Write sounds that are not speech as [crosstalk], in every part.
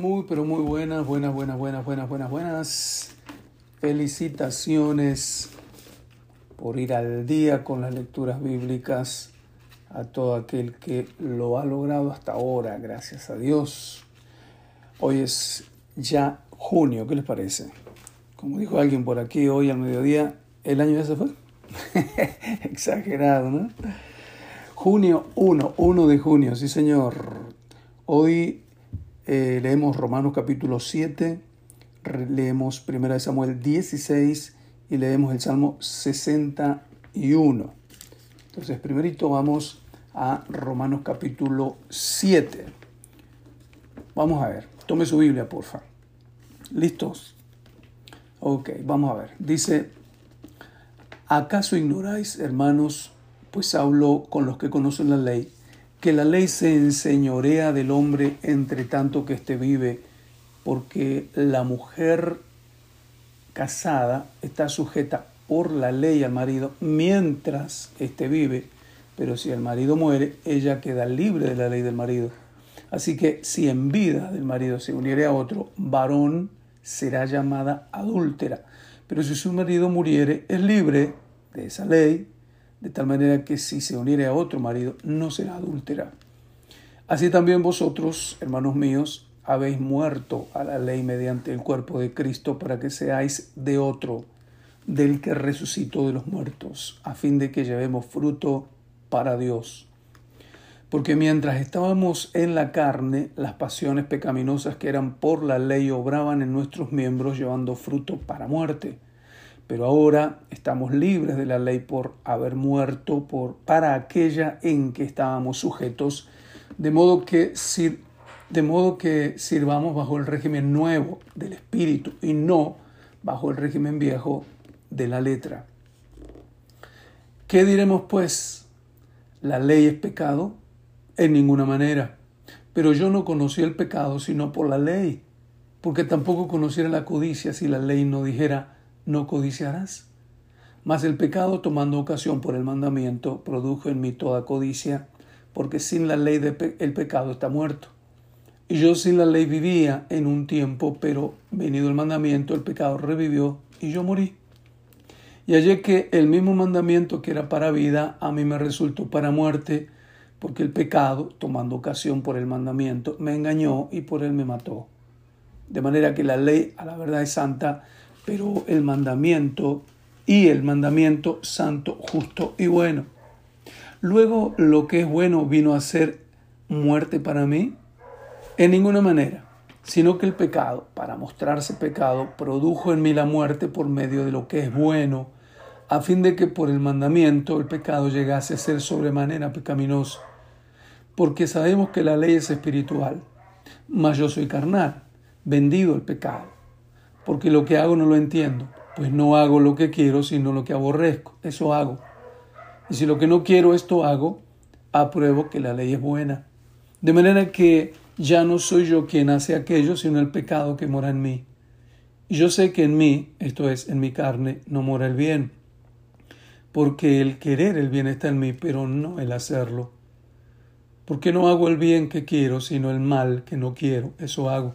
Muy, pero muy buenas, buenas, buenas, buenas, buenas, buenas, buenas. Felicitaciones por ir al día con las lecturas bíblicas a todo aquel que lo ha logrado hasta ahora, gracias a Dios. Hoy es ya junio, ¿qué les parece? Como dijo alguien por aquí hoy al mediodía, ¿el año ya se fue? [laughs] Exagerado, ¿no? Junio 1, 1 de junio, sí señor. Hoy eh, leemos Romanos capítulo 7, leemos 1 Samuel 16 y leemos el Salmo 61. Entonces, primerito vamos a Romanos capítulo 7. Vamos a ver, tome su Biblia, porfa. ¿Listos? Ok, vamos a ver. Dice, ¿acaso ignoráis, hermanos, pues hablo con los que conocen la ley, que la ley se enseñorea del hombre entre tanto que éste vive, porque la mujer casada está sujeta por la ley al marido mientras éste vive, pero si el marido muere, ella queda libre de la ley del marido. Así que si en vida del marido se uniere a otro varón, será llamada adúltera. Pero si su marido muriere, es libre de esa ley, de tal manera que si se uniere a otro marido, no será adúltera. Así también vosotros, hermanos míos, habéis muerto a la ley mediante el cuerpo de Cristo para que seáis de otro, del que resucitó de los muertos, a fin de que llevemos fruto para Dios. Porque mientras estábamos en la carne, las pasiones pecaminosas que eran por la ley obraban en nuestros miembros llevando fruto para muerte. Pero ahora estamos libres de la ley por haber muerto por, para aquella en que estábamos sujetos, de modo que, de modo que sirvamos bajo el régimen nuevo del Espíritu y no bajo el régimen viejo de la letra. ¿Qué diremos pues? ¿La ley es pecado? En ninguna manera. Pero yo no conocí el pecado sino por la ley, porque tampoco conociera la codicia si la ley no dijera, no codiciarás. Mas el pecado, tomando ocasión por el mandamiento, produjo en mí toda codicia, porque sin la ley el pecado está muerto. Y yo sin la ley vivía en un tiempo, pero venido el mandamiento, el pecado revivió y yo morí. Y hallé que el mismo mandamiento que era para vida, a mí me resultó para muerte, porque el pecado, tomando ocasión por el mandamiento, me engañó y por él me mató. De manera que la ley a la verdad es santa, pero el mandamiento y el mandamiento santo, justo y bueno. Luego lo que es bueno vino a ser muerte para mí, en ninguna manera, sino que el pecado, para mostrarse pecado, produjo en mí la muerte por medio de lo que es bueno, a fin de que por el mandamiento el pecado llegase a ser sobremanera pecaminoso. Porque sabemos que la ley es espiritual, mas yo soy carnal, vendido el pecado porque lo que hago no lo entiendo. Pues no hago lo que quiero, sino lo que aborrezco. Eso hago. Y si lo que no quiero, esto hago, apruebo que la ley es buena. De manera que ya no soy yo quien hace aquello, sino el pecado que mora en mí. Y yo sé que en mí, esto es, en mi carne, no mora el bien. Porque el querer el bien está en mí, pero no el hacerlo. Porque no hago el bien que quiero, sino el mal que no quiero. Eso hago.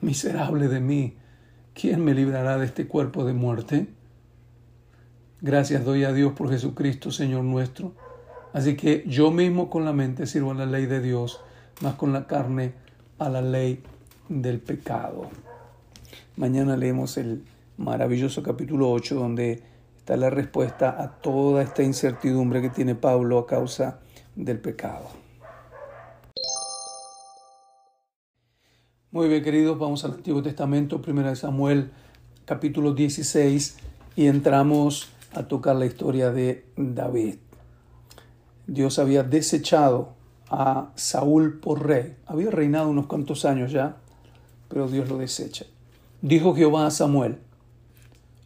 Miserable de mí, ¿quién me librará de este cuerpo de muerte? Gracias doy a Dios por Jesucristo, Señor nuestro. Así que yo mismo con la mente sirvo a la ley de Dios, más con la carne a la ley del pecado. Mañana leemos el maravilloso capítulo 8 donde está la respuesta a toda esta incertidumbre que tiene Pablo a causa del pecado. Muy bien, queridos, vamos al Antiguo Testamento, 1 Samuel, capítulo 16, y entramos a tocar la historia de David. Dios había desechado a Saúl por rey. Había reinado unos cuantos años ya, pero Dios lo desecha. Dijo Jehová a Samuel,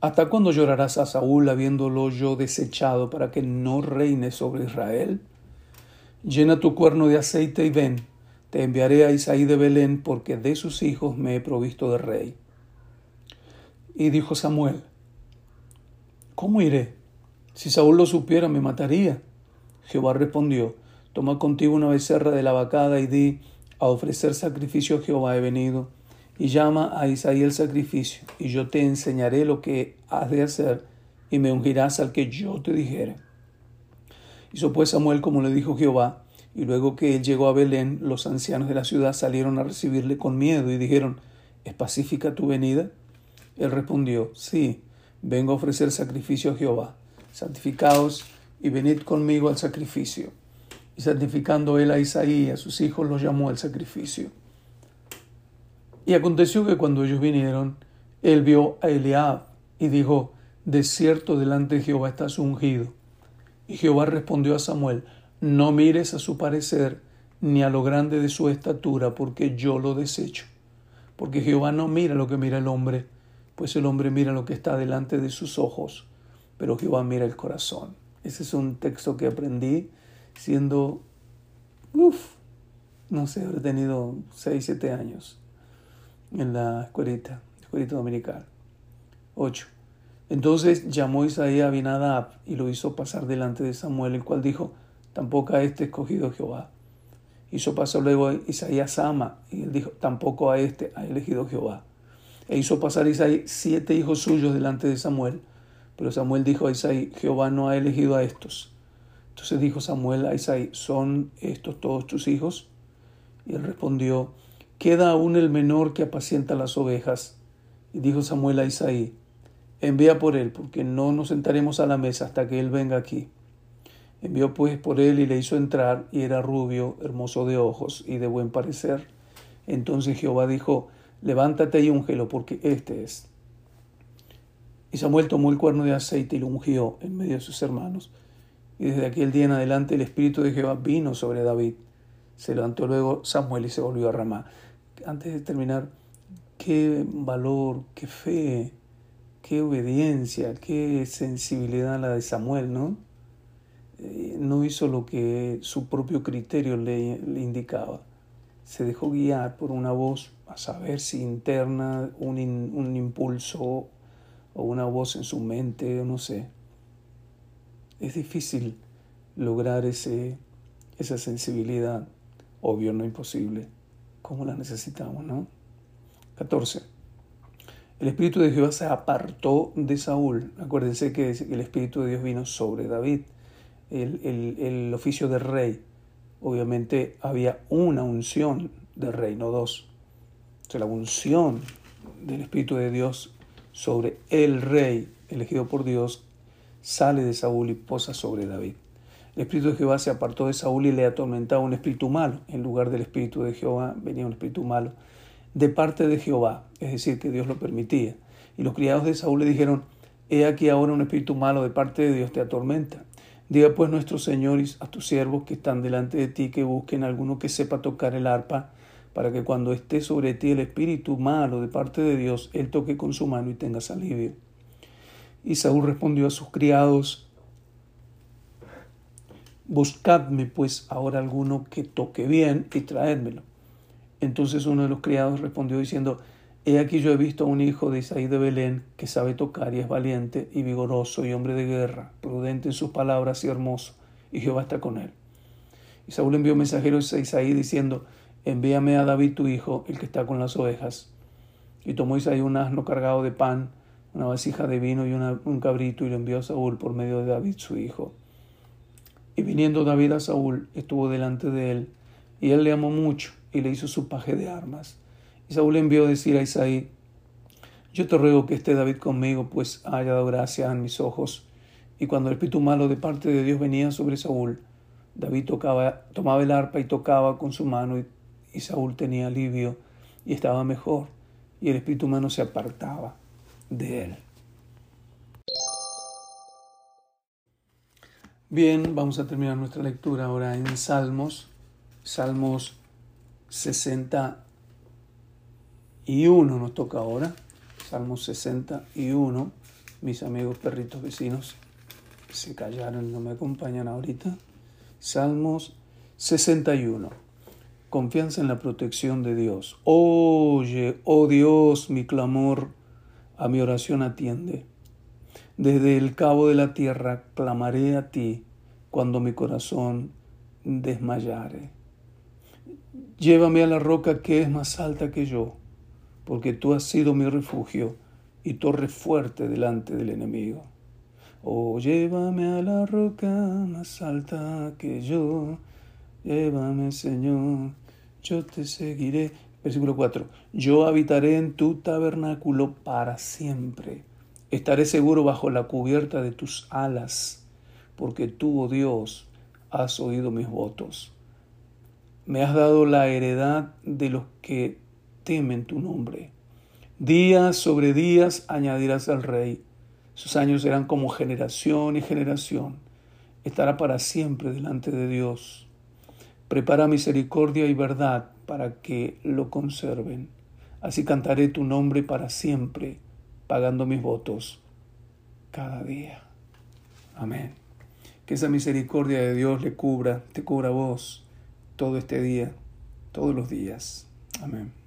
¿Hasta cuándo llorarás a Saúl habiéndolo yo desechado para que no reine sobre Israel? Llena tu cuerno de aceite y ven, te enviaré a Isaí de Belén, porque de sus hijos me he provisto de rey. Y dijo Samuel, ¿Cómo iré? Si Saúl lo supiera, me mataría. Jehová respondió, Toma contigo una becerra de la vacada y di, a ofrecer sacrificio a Jehová he venido y llama a Isaí el sacrificio, y yo te enseñaré lo que has de hacer, y me ungirás al que yo te dijere. Hizo pues Samuel como le dijo Jehová, y luego que él llegó a Belén, los ancianos de la ciudad salieron a recibirle con miedo y dijeron, ¿Es pacífica tu venida? Él respondió, Sí, vengo a ofrecer sacrificio a Jehová. Santificaos y venid conmigo al sacrificio. Y santificando él a Isaí y a sus hijos los llamó al sacrificio. Y aconteció que cuando ellos vinieron, él vio a Eliab y dijo, De cierto delante de Jehová estás ungido. Y Jehová respondió a Samuel, No mires a su parecer, ni a lo grande de su estatura, porque yo lo desecho. Porque Jehová no mira lo que mira el hombre, pues el hombre mira lo que está delante de sus ojos, pero Jehová mira el corazón. Ese es un texto que aprendí siendo, uff, no sé, habré tenido 6, 7 años en la escuelita, escuelita dominical. 8. Entonces llamó Isaías a Abinadab y lo hizo pasar delante de Samuel, el cual dijo, tampoco a este escogido Jehová. Hizo pasar luego Isaías Sama, y él dijo, tampoco a este ha elegido Jehová. E hizo pasar Isaías siete hijos suyos delante de Samuel, pero Samuel dijo a Isaí, Jehová no ha elegido a estos. Entonces dijo Samuel a Isaí, ¿son estos todos tus hijos? Y él respondió, queda aún el menor que apacienta las ovejas. Y dijo Samuel a Isaí, envía por él, porque no nos sentaremos a la mesa hasta que él venga aquí. Envió pues por él y le hizo entrar, y era rubio, hermoso de ojos y de buen parecer. Entonces Jehová dijo, levántate y úngelo, porque este es. Y Samuel tomó el cuerno de aceite y lo ungió en medio de sus hermanos. Y desde aquel día en adelante el Espíritu de Jehová vino sobre David. Se levantó luego Samuel y se volvió a Ramá antes de terminar, qué valor, qué fe, qué obediencia, qué sensibilidad la de Samuel, ¿no? Eh, no hizo lo que su propio criterio le, indicaba. Se dejó guiar por una voz, a saber si interna, un, un impulso o una voz en su mente, no sé. Es difícil lograr ese, esa sensibilidad, obvio, no imposible como la necesitamos, ¿no? 14. El Espíritu de Jehová se apartó de Saúl. Acuérdense que el Espíritu de Dios vino sobre David, el, el oficio de rey. Obviamente había una unción de rey, no dos. O sea, la unción del Espíritu de Dios sobre el rey elegido por Dios sale de Saúl y posa sobre David. El espíritu de Jehová se apartó de Saúl y le atormentaba un espíritu malo. En lugar del espíritu de Jehová venía un espíritu malo de parte de Jehová, es decir, que Dios lo permitía. Y los criados de Saúl le dijeron, he aquí ahora un espíritu malo de parte de Dios te atormenta. Diga pues nuestros señores a tus siervos que están delante de ti que busquen alguno que sepa tocar el arpa, para que cuando esté sobre ti el espíritu malo de parte de Dios, él toque con su mano y tengas alivio. Y Saúl respondió a sus criados, Buscadme pues ahora alguno que toque bien y traédmelo. Entonces uno de los criados respondió diciendo, He aquí yo he visto a un hijo de Isaí de Belén que sabe tocar y es valiente y vigoroso y hombre de guerra, prudente en sus palabras y hermoso, y Jehová está con él. Y Saúl envió mensajeros a Isaí diciendo, Envíame a David tu hijo, el que está con las ovejas. Y tomó Isaí un asno cargado de pan, una vasija de vino y un cabrito, y lo envió a Saúl por medio de David su hijo. Y viniendo David a Saúl, estuvo delante de él, y él le amó mucho, y le hizo su paje de armas. Y Saúl envió a decir a Isaí, yo te ruego que esté David conmigo, pues haya dado gracia en mis ojos. Y cuando el espíritu malo de parte de Dios venía sobre Saúl, David tocaba, tomaba el arpa y tocaba con su mano, y, y Saúl tenía alivio y estaba mejor, y el espíritu humano se apartaba de él. Bien, vamos a terminar nuestra lectura ahora en Salmos, Salmos 60, 61 nos toca ahora. Salmo 61. Mis amigos perritos vecinos se callaron, no me acompañan ahorita. Salmos 61. Confianza en la protección de Dios. Oye, oh Dios, mi clamor, a mi oración atiende. Desde el cabo de la tierra clamaré a ti cuando mi corazón desmayare. Llévame a la roca que es más alta que yo, porque tú has sido mi refugio y torre fuerte delante del enemigo. Oh, llévame a la roca más alta que yo, llévame Señor, yo te seguiré. Versículo 4. Yo habitaré en tu tabernáculo para siempre. Estaré seguro bajo la cubierta de tus alas, porque tú, oh Dios, has oído mis votos. Me has dado la heredad de los que temen tu nombre. Días sobre días añadirás al rey. Sus años serán como generación y generación. Estará para siempre delante de Dios. Prepara misericordia y verdad para que lo conserven. Así cantaré tu nombre para siempre, pagando mis votos cada día. Amén. Que esa misericordia de Dios le cubra, te cubra vos todo este día, todos los días. Amén.